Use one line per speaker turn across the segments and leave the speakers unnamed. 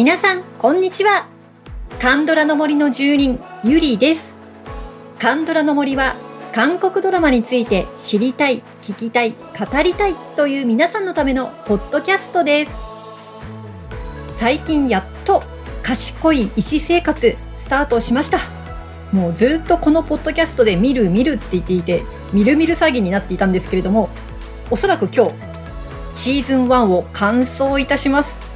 皆さん、こんにちは。カンドラの森の住人、ゆりです。カンドラの森は、韓国ドラマについて知りたい、聞きたい、語りたいという皆さんのためのポッドキャストです。最近やっと、賢い医師生活、スタートしました。もうずっとこのポッドキャストで見る見るって言っていて、みるみる詐欺になっていたんですけれども、おそらく今日、シーズン1を完走いたします。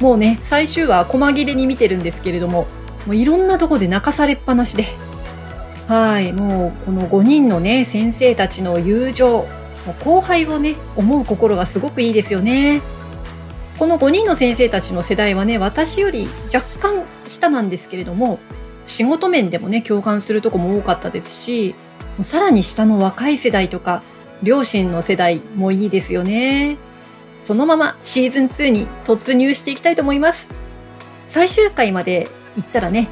もうね、最終話細切れに見てるんですけれども、もういろんなとこで泣かされっぱなしで。はい、もうこの5人のね、先生たちの友情、後輩をね、思う心がすごくいいですよね。この5人の先生たちの世代はね、私より若干下なんですけれども、仕事面でもね、共感するとこも多かったですし、さらに下の若い世代とか、両親の世代もいいですよね。そのままシーズン2に突入していきたいと思います。最終回まで行ったらね、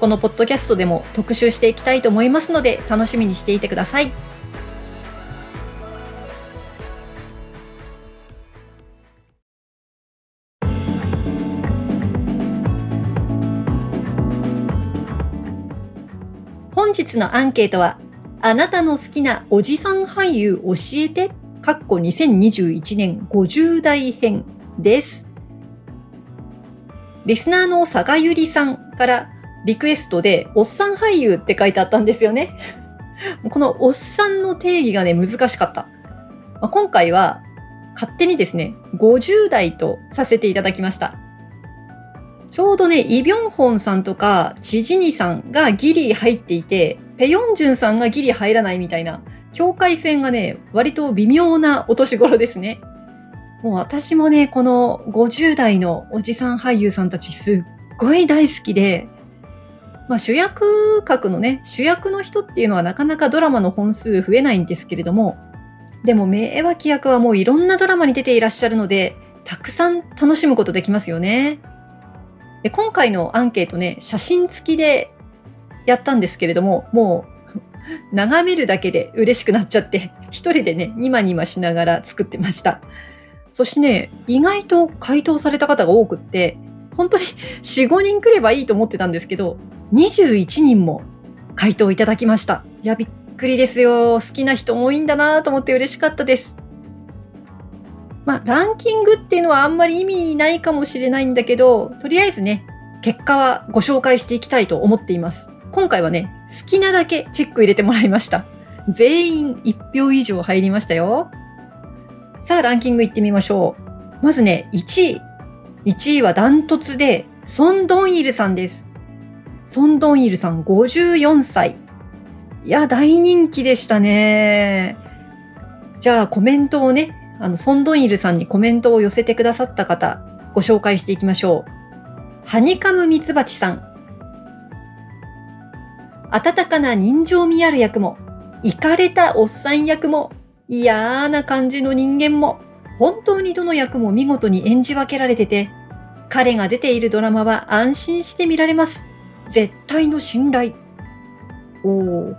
このポッドキャストでも特集していきたいと思いますので、楽しみにしていてください。本日のアンケートは、あなたの好きなおじさん俳優教えて？かっこ2021年50代編です。リスナーの佐賀ゆりさんからリクエストで、おっさん俳優って書いてあったんですよね。このおっさんの定義がね、難しかった。まあ今回は、勝手にですね、50代とさせていただきました。ちょうどね、イ・ビョンホンさんとか、チジニさんがギリ入っていて、ペヨンジュンさんがギリ入らないみたいな、境界線がね、割と微妙なお年頃ですね。もう私もね、この50代のおじさん俳優さんたちすっごい大好きで、まあ主役格のね、主役の人っていうのはなかなかドラマの本数増えないんですけれども、でも名脇役はもういろんなドラマに出ていらっしゃるので、たくさん楽しむことできますよね。で今回のアンケートね、写真付きでやったんですけれども、もう眺めるだけで嬉しくなっちゃって、一人でね、ニマニマしながら作ってました。そしてね、意外と回答された方が多くって、本当に4、5人来ればいいと思ってたんですけど、21人も回答いただきました。いや、びっくりですよ。好きな人多いんだなと思って嬉しかったです。まあ、ランキングっていうのはあんまり意味ないかもしれないんだけど、とりあえずね、結果はご紹介していきたいと思っています。今回はね、好きなだけチェック入れてもらいました。全員1票以上入りましたよ。さあ、ランキングいってみましょう。まずね、1位。1位はダントツで、ソン・ドンイルさんです。ソン・ドンイルさん54歳。いや、大人気でしたね。じゃあ、コメントをね、あの、ソン・ドンイルさんにコメントを寄せてくださった方、ご紹介していきましょう。ハニカムミツバチさん。温かな人情味ある役も、イカれたおっさん役も、嫌な感じの人間も、本当にどの役も見事に演じ分けられてて、彼が出ているドラマは安心して見られます。絶対の信頼。おー。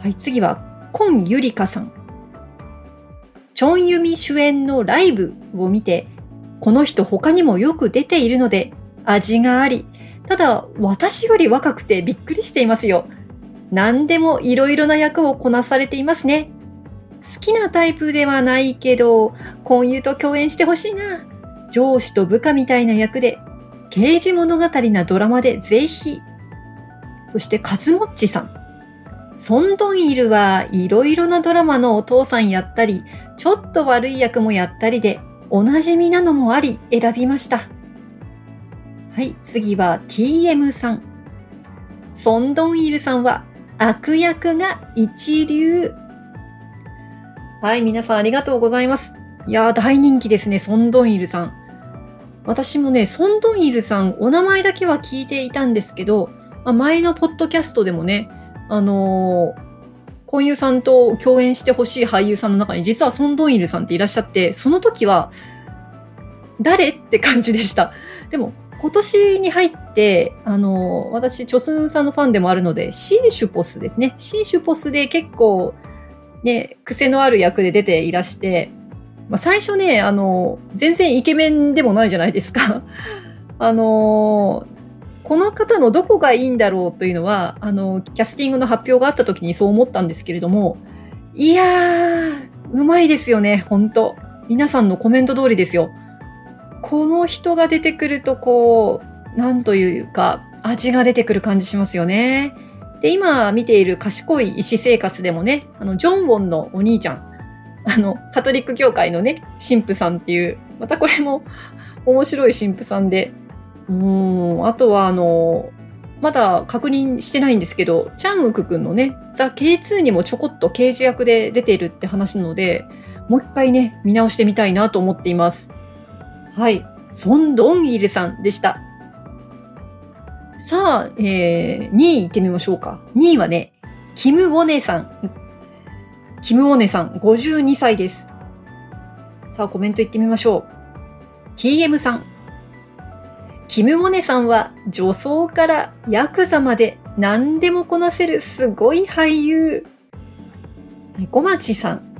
はい、次は、コンユリカさん。チョンユミ主演のライブを見て、この人他にもよく出ているので、味があり、ただ私より若くてびっくりしていますよ。何でもいろいろな役をこなされていますね。好きなタイプではないけど、婚友と共演してほしいな。上司と部下みたいな役で、刑事物語なドラマでぜひ。そして、カズモッチさん。ソンドンイルはいろいろなドラマのお父さんやったり、ちょっと悪い役もやったりで、おなじみなのもあり選びました。はい、次は TM さん。ソンドンイルさんは悪役が一流。はい、皆さんありがとうございます。いやー、大人気ですね、ソンドンイルさん。私もね、ソンドンイルさん、お名前だけは聞いていたんですけど、まあ前のポッドキャストでもね、あのー、婚友さんと共演してほしい俳優さんの中に実はソンドンイルさんっていらっしゃって、その時は、誰？って感じでした。でも、今年に入って、あの、私、チョスンさんのファンでもあるので、シーシュポスですね。シーシュポスで結構、ね、癖のある役で出ていらして、まあ、最初ね、あの、全然イケメンでもないじゃないですか。あのこの方のどこがいいんだろうというのは、あの、キャスティングの発表があった時にそう思ったんですけれども、いやー、うまいですよね、本当皆さんのコメント通りですよ。この人が出てくると、こう、なんというか、味が出てくる感じしますよね。で、今見ている賢い医師生活でもね、あの、ジョン・ウォンのお兄ちゃん、あの、カトリック教会のね、神父さんっていう、またこれも 面白い神父さんで、うん、あとはあの、まだ確認してないんですけど、チャンウクくんのね、ザ・ K2 にもちょこっと刑事役で出ているって話なので、もう一回ね、見直してみたいなと思っています。はい。ソン・ドンイルさんでした。さあ、えー、2位行ってみましょうか。2位はね、キム・ウォネさん。キム・ウォネさん、52歳です。さあ、コメント行ってみましょう。TM さん。キム・ウォネさんは女装からヤクザまで何でもこなせるすごい俳優。小町さん。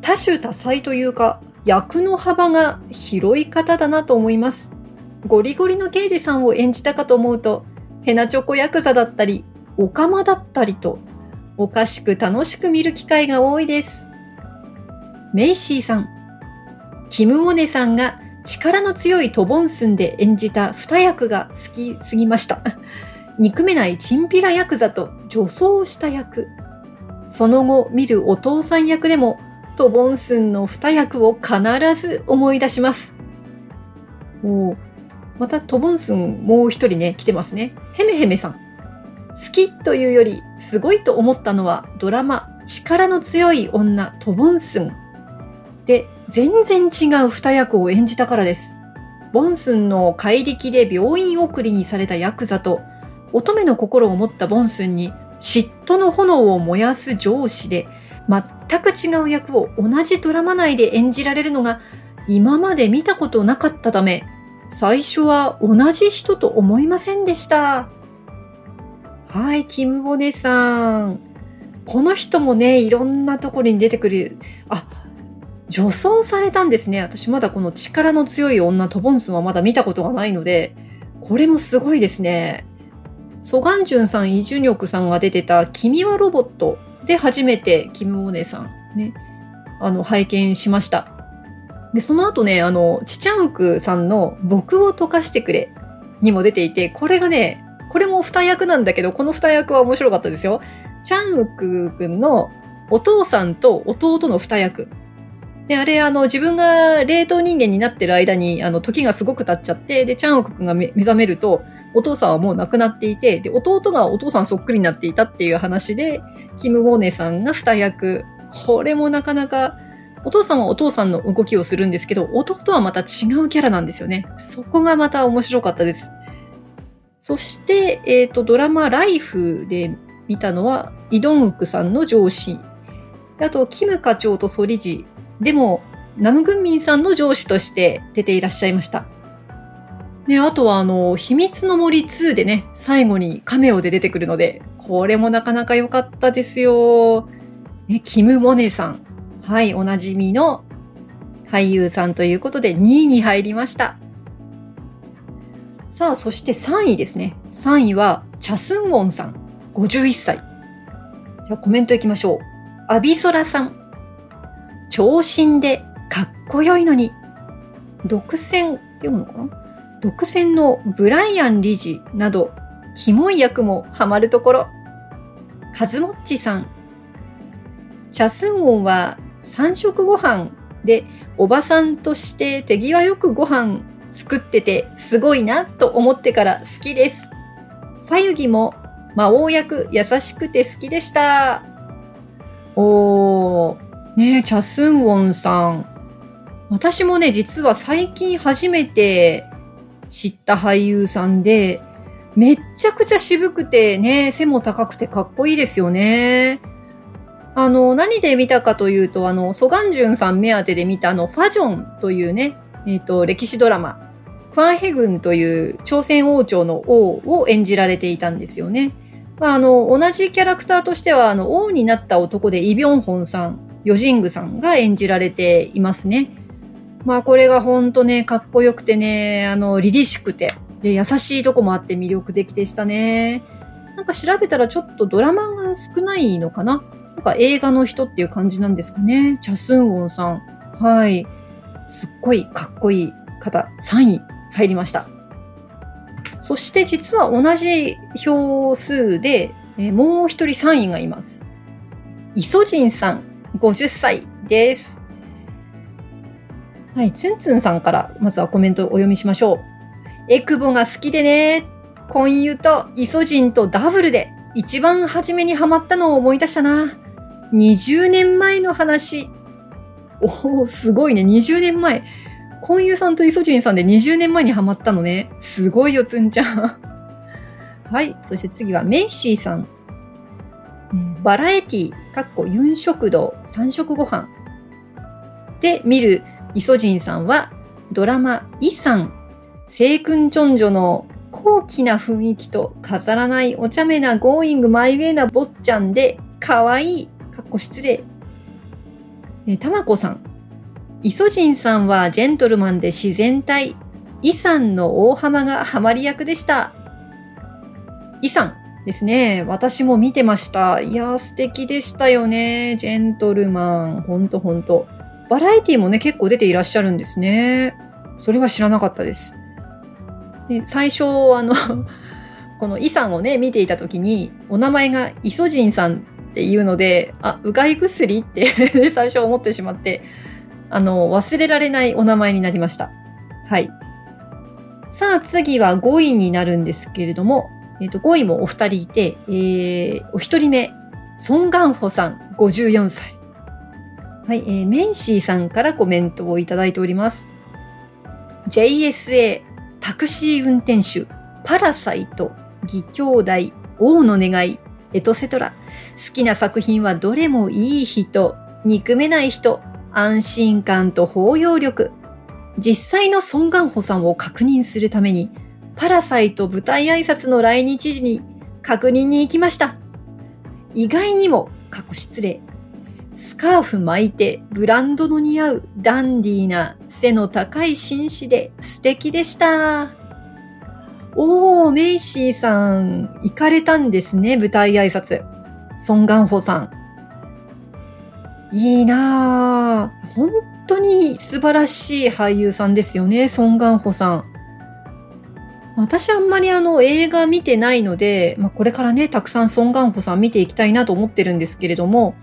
多種多彩というか、役の幅が広い方だなと思います。ゴリゴリの刑事さんを演じたかと思うと、ヘナチョコヤクザだったり、オカマだったりと、おかしく楽しく見る機会が多いです。メイシーさん。キム・オネさんが力の強いトボンスンで演じた二役が好きすぎました。憎めないチンピラヤクザと女装した役。その後見るお父さん役でもトボンスンの二役を必ず思い出します。おまたトボンスンもう一人ね、来てますね。ヘメヘメさん。好きというより、すごいと思ったのはドラマ、力の強い女、トボンスン。で、全然違う二役を演じたからです。ボンスンの怪力で病院送りにされたヤクザと、乙女の心を持ったボンスンに嫉妬の炎を燃やす上司で、全く違う役を同じドラマ内で演じられるのが今まで見たことなかったため、最初は同じ人と思いませんでした。はい、キムボネさん。この人もね、いろんなところに出てくる。あ、女装されたんですね。私まだこの力の強い女トボンスンはまだ見たことがないので、これもすごいですね。ソガンジュンさん、イ・ジュニョクさんが出てた君はロボットで初めてキム・オネさんね、あの、拝見しました。で、その後ね、あの、チチャンクさんの僕を溶かしてくれにも出ていて、これがね、これも二役なんだけど、この二役は面白かったですよ。チャンウク君のお父さんと弟の二役。で、あれ、あの、自分が冷凍人間になってる間に、あの、時がすごく経っちゃって、で、チャンウク君が目覚めると、お父さんはもう亡くなっていて、で、弟がお父さんそっくりになっていたっていう話で、キム・ウォネさんが二役。これもなかなか、お父さんはお父さんの動きをするんですけど、弟はまた違うキャラなんですよね。そこがまた面白かったです。そして、えっ、ー、と、ドラマライフで見たのは、イドンウクさんの上司。あと、キム課長とソリジ。でも、ナムグンミンさんの上司として出ていらっしゃいました。ね、あとはあの、秘密の森2でね、最後にカメオで出てくるので、これもなかなか良かったですよ。ね、キム・モネさん。はい、おなじみの俳優さんということで2位に入りました。さあ、そして3位ですね。3位は、チャスンウォンさん、51歳。じゃあコメントいきましょう。アビソラさん。長身でかっこよいのに。独占、読むのかな？独占のブライアン理事など、キモい役もハマるところ。カズモッチさん。チャスンウォンは三食ご飯でおばさんとして手際よくご飯作っててすごいなと思ってから好きです。ファユギも魔王役優しくて好きでした。おー、ねえ、チャスンウォンさん。私もね、実は最近初めて知った俳優さんで、めっちゃくちゃ渋くてね、背も高くてかっこいいですよね。あの、何で見たかというと、あの、ソガンジュンさん目当てで見たあの、ファジョンというね、えっ、ー、と、歴史ドラマ。クァンヘ軍という朝鮮王朝の王を演じられていたんですよね。まあ、あの、同じキャラクターとしては、あの、王になった男でイ・ビョンホンさんヨジングさんが演じられていますね。まあこれがほんとね、かっこよくてね、あの、凛々しくて、で、優しいとこもあって魅力的でしたね。なんか調べたらちょっとドラマが少ないのかな？なんか映画の人っていう感じなんですかね？チャスンウォンさん。はい。すっごいかっこいい方、3位入りました。そして実は同じ票数で、え、もう一人3位がいます。イソジンさん、50歳です。はい、ツンツンさんからまずはコメントをお読みしましょう。エクボが好きでね。婚友とイソジンとダブルで一番初めにハマったのを思い出したな。20年前の話。おお、すごいね。20年前。婚友さんとイソジンさんで20年前にハマったのね。すごいよ、つんちゃん。はい。そして次はメイシーさん。バラエティ、かっこユン食堂、三食ご飯で見るイ・ソジンさんはドラマイ・サン、聖君チョンジョの高貴な雰囲気と飾らないお茶目なゴーイングマイウェイな坊ちゃんで可愛い、かっこ失礼。え、たまこさん。イ・ソジンさんはジェントルマンで自然体。イ・サンの王様がハマり役でした。イさんですね。私も見てました。いやー素敵でしたよね。ジェントルマン。ほんとほんと。バラエティもね、結構出ていらっしゃるんですね。それは知らなかったです。で最初、あの このイさんをね、見ていた時に、お名前がイソジンさんっていうので、あ、うがい薬って 最初思ってしまって、あの、忘れられないお名前になりました。はい。さあ、次は5位になるんですけれども、えっ、ー、と、5位もお二人いて、えー、お一人目、ソン・ガンホさん、54歳。はい、えー、メンシーさんからコメントをいただいております。JSA タクシー運転手、パラサイト、義兄弟、王の願い、エトセトラ。好きな作品はどれもいい人、憎めない人、安心感と包容力。実際のソン・ガンホさんを確認するために、パラサイト舞台挨拶の来日時に確認に行きました。意外にも、過去失礼。スカーフ巻いてブランドの似合うダンディーな背の高い紳士で素敵でした。おー、メイシーさん、行かれたんですね、舞台挨拶。ソン・ガンホさん。いいなぁ。本当に素晴らしい俳優さんですよね、ソン・ガンホさん。私あんまりあの映画見てないので、まあ、これからね、たくさんソン・ガンホさん見ていきたいなと思ってるんですけれども、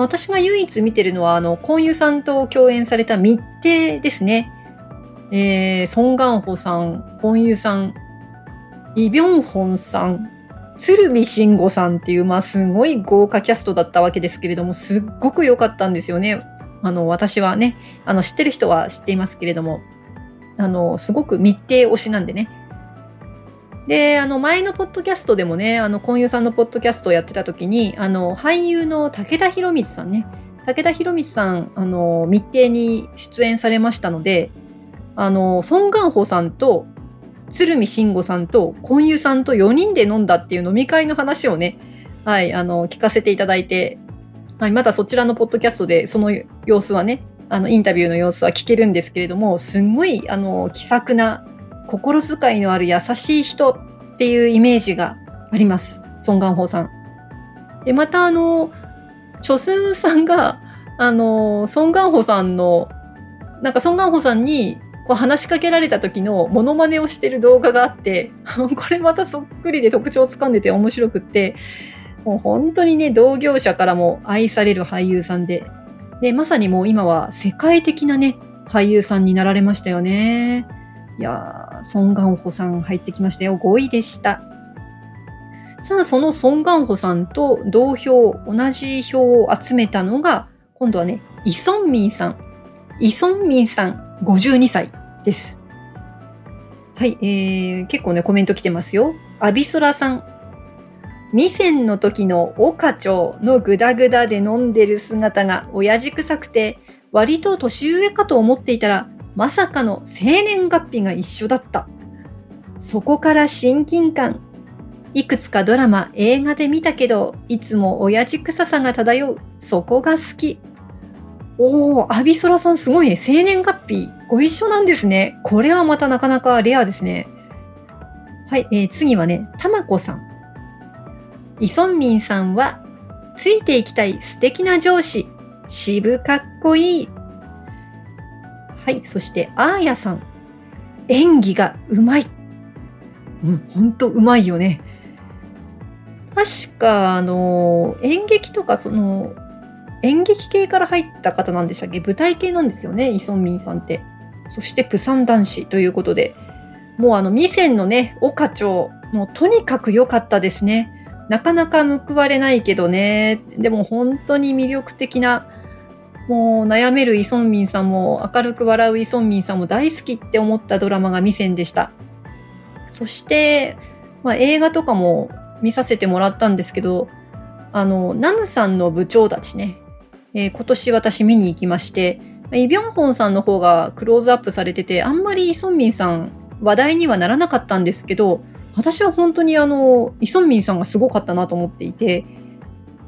私が唯一見てるのは、あの、コンユさんと共演された密偵ですね。えー、ソン・ガンホさん、コンユさん、イ・ビョンホンさん、鶴見慎吾さんっていう、まあ、すごい豪華キャストだったわけですけれども、すっごく良かったんですよね。あの、私はね、あの、知ってる人は知っていますけれども、あの、すごく密偵推しなんでね。で、あの、前のポッドキャストでもね、あの、婚友さんのポッドキャストをやってた時に、あの、俳優の武田博光さんね、武田博光さん、あの、密偵に出演されましたので、あの、ソン・ガンホさんと、鶴見慎吾さんと、婚友さんと4人で飲んだっていう飲み会の話をね、はい、あの、聞かせていただいて、はい、またそちらのポッドキャストでその様子はね、あの、インタビューの様子は聞けるんですけれども、すんごい、あの、気さくな、心遣いのある優しい人っていうイメージがあります。ソン・ガンホさん。で、またあの、チョスンさんが、あの、ソン・ガンホさんの、なんかソン・ガンホさんにこう話しかけられた時のモノマネをしてる動画があって、これまたそっくりで特徴をつかんでて面白くって、もう本当にね、同業者からも愛される俳優さんで、で、まさにもう今は世界的なね、俳優さんになられましたよね。いやー、ソン・ガンホさん入ってきましたよ。5位でした。さあ、そのソン・ガンホさんと同票、同じ票を集めたのが、今度はね、イ・ソンミンさん。イ・ソンミンさん、52歳です。はい、えー、結構ね、コメント来てますよ。アビソラさん。未線の時の岡町のグダグダで飲んでる姿が親父臭くて、割と年上かと思っていたら、まさかの生年月日が一緒だった。そこから親近感。いくつかドラマ、映画で見たけど、いつも親父臭さが漂う。そこが好き。おー、アビソラさんすごいね。生年月日ご一緒なんですね。これはまたなかなかレアですね。はい、えー、次はね、たまこさん。イソンミンさんは、ついていきたい素敵な上司。渋かっこいい。はい、そしてあーやさん。演技がうまい。うん、ほんとうまいよね。確か、あの、演劇とか、その、演劇系から入った方なんでしたっけ？舞台系なんですよね、イソンミンさんって。そして、プサン男子ということで、もうあの、ミセンのね、岡長、もうとにかく良かったですね。なかなか報われないけどね。でも本当に魅力的な、もう悩めるイソンミンさんも明るく笑うイソンミンさんも大好きって思ったドラマがミセンでした。そして、まあ、映画とかも見させてもらったんですけど、あの、ナムさんの部長たちね、えー、今年私見に行きまして、イ・ビョンホンさんの方がクローズアップされてて、あんまりイ・ソンミンさん話題にはならなかったんですけど、私は本当にあの、イ・ソンミンさんがすごかったなと思っていて、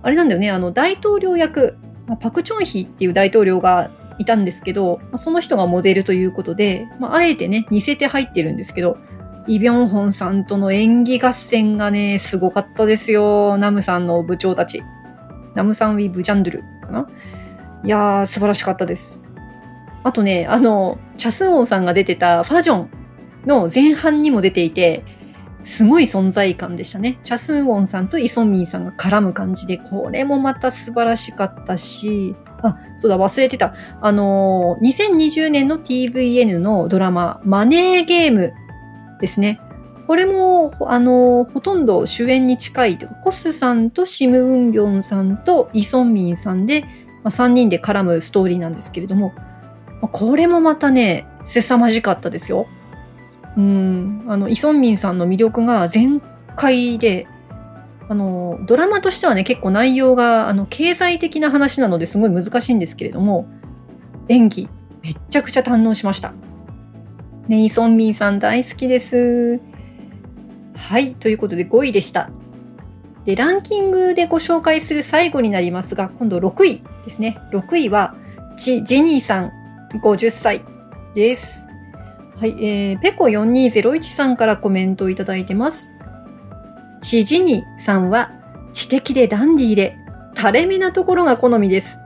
あれなんだよね、あの、大統領役、まパク・チョンヒっていう大統領がいたんですけど、まあその人がモデルということで、まあ、あえてね、似せて入ってるんですけど、イ・ビョンホンさんとの演技合戦がね、すごかったですよ。ナムさんの部長たち。ナムさんウィ・ブジャンドゥルかないやー、素晴らしかったです。あとね、あの、チャスンオンさんが出てたファジョンの前半にも出ていて、すごい存在感でしたね。チャスンウォンさんとイソンミンさんが絡む感じで、これもまた素晴らしかったし、あ、そうだ、忘れてた。あのー、2020年の TVN のドラマ、マネーゲームですね。これも、あのー、ほとんど主演に近いというか、コスさんとシム・ウンギョンさんとイ・ソンミンさんで、まあ、3人で絡むストーリーなんですけれども、これもまたね、凄まじかったですよ。うん、あの、イ・ソンミンさんの魅力が全開で、あの、ドラマとしてはね、結構内容が、あの、経済的な話なのですごい難しいんですけれども、演技、めっちゃくちゃ堪能しました。ねイソンミンさん大好きです。はい。ということで5位でした。で、ランキングでご紹介する最後になりますが、今度6位ですね。6位は、チ・ジニーさん、50歳です。はい。えー、ペコ4201さんからコメントをいただいてます。チ・ジニさんは、知的でダンディーで、垂れ目なところが好みです。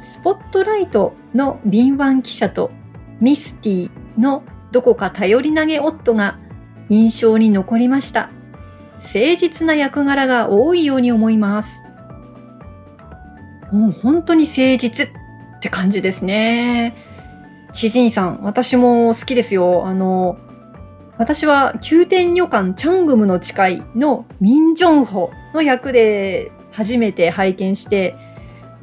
スポットライトの敏腕記者とミスティのどこか頼り投げ夫が印象に残りました。誠実な役柄が多いように思います。もう本当に誠実って感じですね。知人さん、私も好きですよ。あの、私は宮殿女官チャングムの誓いのミンジョンホの役で初めて拝見して、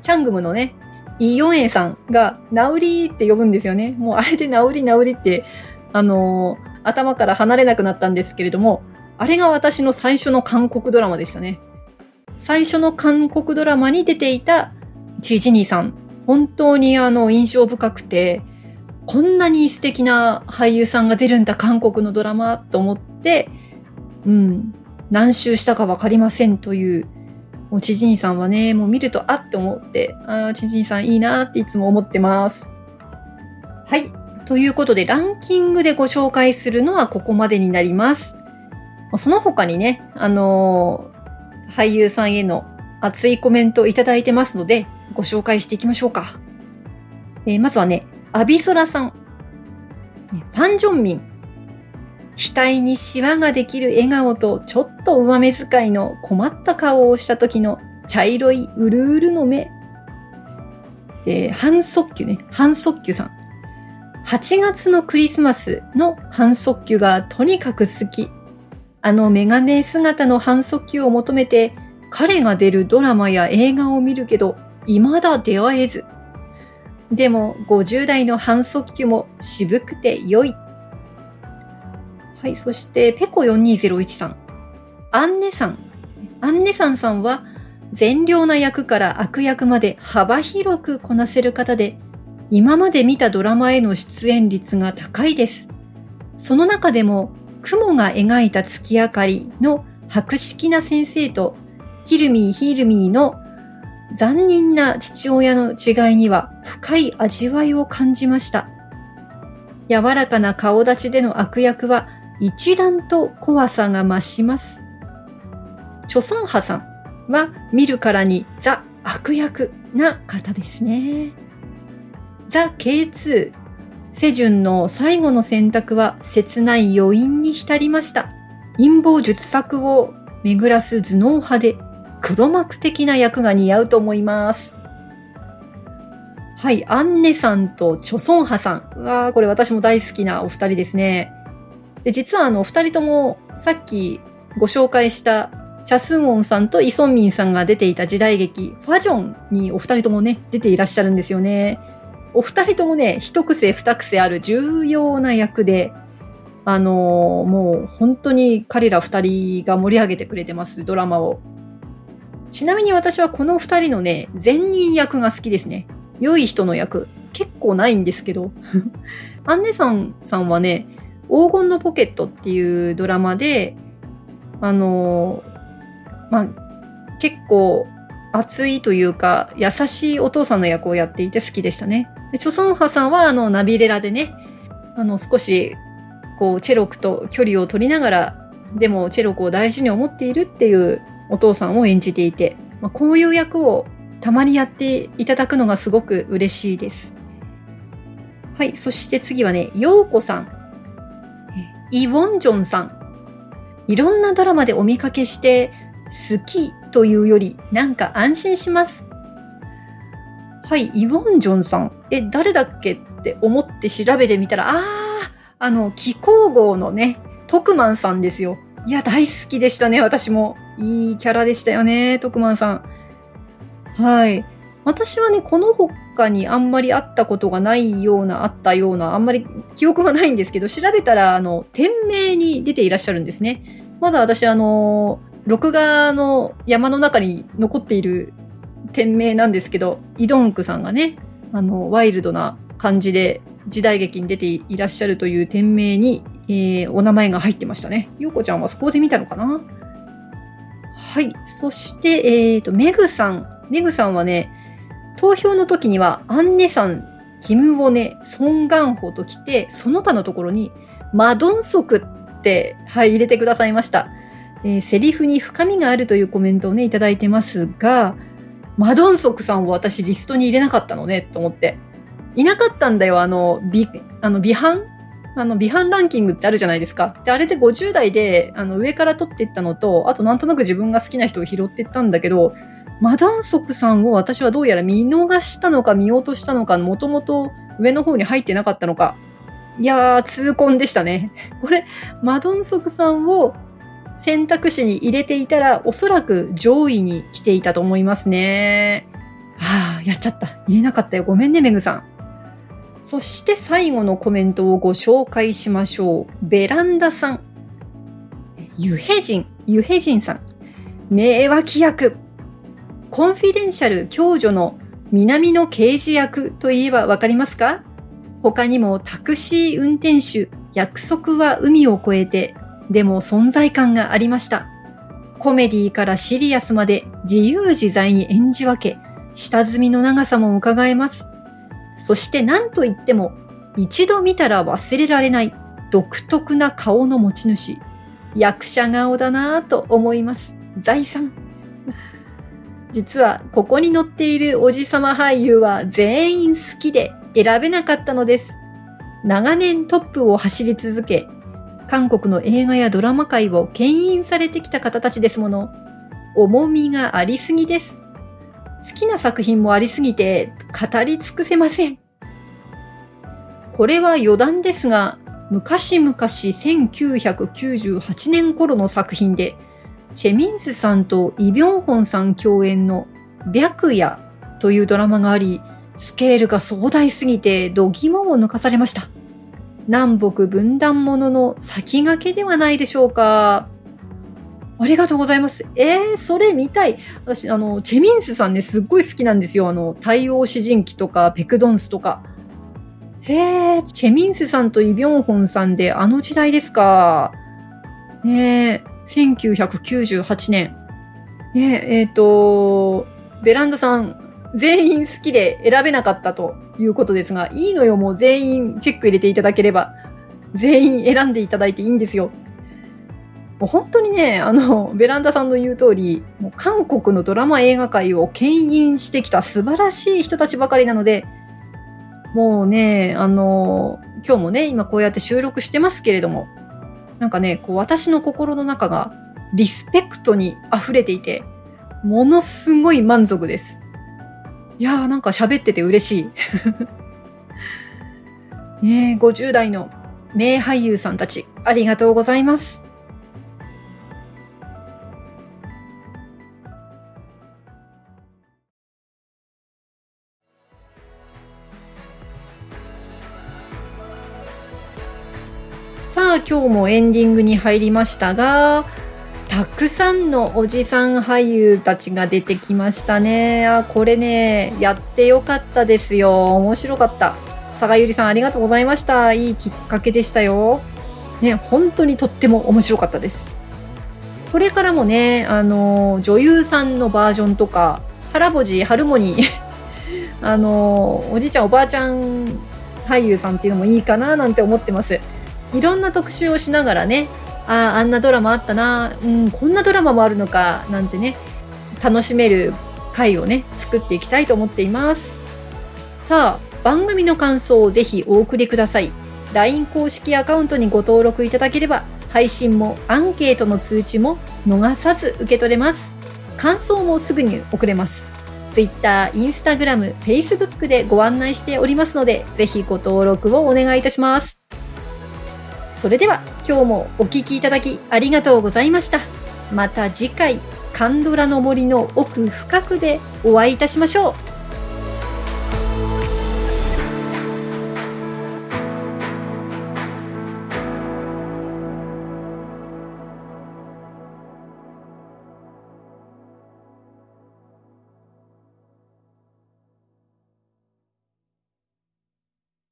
チャングムのね、イ・ヨンエさんがナウリーって呼ぶんですよね。もうあれでナウリナウリってあの、頭から離れなくなったんですけれども、あれが私の最初の韓国ドラマでしたね。最初の韓国ドラマに出ていたチジニーさん。本当にあの印象深くて、こんなに素敵な俳優さんが出るんだ韓国のドラマと思って、うん、何周したかわかりませんという、もうチジニーさんはね、もう見るとあって思って、ああ、チジニーさんいいなっていつも思ってます。はい。ということで、ランキングでご紹介するのはここまでになります。その他にね、あのー、俳優さんへの熱いコメントをいただいてますので、ご紹介していきましょうか。えー、まずはね、アビソラさん。ファン・ジョンミン。額にシワができる笑顔とちょっと上目遣いの困った顔をした時の茶色いうるうるの目。で、ハン・ソッキュね。ハン・ソッキュさん。8月のクリスマスの半速球がとにかく好き。あのメガネ姿の半速球を求めて彼が出るドラマや映画を見るけど未だ出会えず。でも50代の半速球も渋くて良い。はい、そしてペコ4201さん。アンネさん。アンネさんさんは善良な役から悪役まで幅広くこなせる方で今まで見たドラマへの出演率が高いです。その中でも、雲が描いた月明かりの博識な先生と、キルミー・ヒールミーの残忍な父親の違いには深い味わいを感じました。柔らかな顔立ちでの悪役は一段と怖さが増します。チョソンハさんは見るからにザ悪役な方ですね。ザ K2 セジュンの最後の選択は切ない余韻に浸りました。陰謀術作を巡らす頭脳派で黒幕的な役が似合うと思います。はい、アンネさんとチョソンハさん。うわー、これ私も大好きなお二人ですね。で、実はあの、お二人ともさっきご紹介したチャスンオンさんとイソンミンさんが出ていた時代劇、ファジョンにお二人ともね、出ていらっしゃるんですよね。お二人ともね、一癖二癖ある重要な役で、あのー、もう本当に彼ら二人が盛り上げてくれてます、ドラマを。ちなみに私はこの二人のね、善人役が好きですね。良い人の役。結構ないんですけど。アンネさんさんはね、黄金のポケットっていうドラマで、あの、まあ、結構熱いというか、優しいお父さんの役をやっていて好きでしたね。で、チョソンハさんはあの、ナビレラでね、あの、少し、こう、チェロクと距離を取りながら、でもチェロクを大事に思っているっていうお父さんを演じていて、まあ、こういう役をたまにやっていただくのがすごく嬉しいです。はい。そして次はね、ヨーコさん。イ・ウォンジョンさん。いろんなドラマでお見かけして、好きというより、なんか安心します。はい、イ・ウォンジョンさん。え、誰だっけって思って調べてみたら、あー、あの、気候号のね、徳マンさんですよ。いや、大好きでしたね、私も。いいキャラでしたよね、徳マンさん。はい。私はね、この他にあんまり会ったことがないような、あったような、あんまり記憶がないんですけど、調べたら、あの、店名に出ていらっしゃるんですね。まだ私、あの、録画の山の中に残っている店名なんですけど、イドンクさんがね、あの、ワイルドな感じで時代劇に出ていらっしゃるという店名に、えー、お名前が入ってましたね。ヨコちゃんはそこで見たのかな？はい。そして、えっ、ー、と、メグさん。メグさんはね、投票の時には、アンネさん、キム・ウォネ、ソン・ガンホと来て、その他のところに、マドンソクって、はい、入れてくださいました。えー、セリフに深みがあるというコメントをね、いただいてますが、マドンソクさんを私リストに入れなかったのね、と思って。いなかったんだよ、あの、ビ、あの、ビハン？あの、ビハンランキングってあるじゃないですか。で、あれで50代で、あの、上から取っていったのと、あとなんとなく自分が好きな人を拾っていったんだけど、マダンソクさんを私はどうやら見逃したのか見落としたのか、もともと上の方に入ってなかったのか。いやー、痛恨でしたね。これ、マドンソクさんを選択肢に入れていたら、おそらく上位に来ていたと思いますね。はあ、やっちゃった。入れなかったよ。ごめんね、メグさん。そして最後のコメントをご紹介しましょう。ベランダさん。ユヘジン、ユヘジンさん。名脇役。コンフィデンシャル共助の南の刑事役といえばわかりますか？他にもタクシー運転手、約束は海を越えて、でも存在感がありました。コメディからシリアスまで自由自在に演じ分け、下積みの長さも伺えます。そして何と言っても、一度見たら忘れられない独特な顔の持ち主。役者顔だなぁと思います。財産。実は、ここに載っているおじさま俳優は全員好きで選べなかったのです。長年トップを走り続け、韓国の映画やドラマ界を牽引されてきた方たちですもの。重みがありすぎです。好きな作品もありすぎて語り尽くせません。これは余談ですが、昔々1998年頃の作品で、チェミンスさんとイ・ビョンホンさん共演の白夜というドラマがあり、スケールが壮大すぎて度肝を抜かされました。南北分断ものの先駆けではないでしょうか。ありがとうございます。えー、それ見たい。私、あの、チェミンスさんね、すっごい好きなんですよ。あの、太陽詩人記とか、ペクドンスとか。へえ、チェミンスさんとイ・ビョンホンさんで、あの時代ですか。ねえ、1998年。ねえ、えっ、ー、と、ベランダさん、全員好きで選べなかったということですが、いいのよ、もう全員チェック入れていただければ、全員選んでいただいていいんですよ。もう本当にね、あの、ベランダさんの言う通り、もう韓国のドラマ映画界を牽引してきた素晴らしい人たちばかりなので、もうね、あの、今日もね、今こうやって収録してますけれども、なんかね、こう私の心の中がリスペクトに溢れていて、ものすごい満足です。いやーなんか喋ってて嬉しい。ねえ、50代の名俳優さんたち、ありがとうございます。今日もエンディングに入りましたがたくさんのおじさん俳優たちが出てきましたね。あこれねやってよかったですよ。面白かった。佐賀ゆりさんありがとうございました。いいきっかけでしたよ。ね本当にとっても面白かったです。これからもねあの女優さんのバージョンとか原ぼじハルモニーあのおじいちゃんおばあちゃん俳優さんっていうのもいいかななんて思ってます。いろんな特集をしながらねあああんなドラマあったな、うん、こんなドラマもあるのかなんてね楽しめる回をね作っていきたいと思っています。さあ番組の感想をぜひお送りください。LINE 公式アカウントにご登録いただければ配信もアンケートの通知も逃さず受け取れます。感想もすぐに送れます。Twitter、Instagram、Facebook でご案内しておりますのでぜひご登録をお願いいたします。それでは今日もお聴きいただきありがとうございました。また次回、カンドラの森の奥深くでお会いいたしましょう。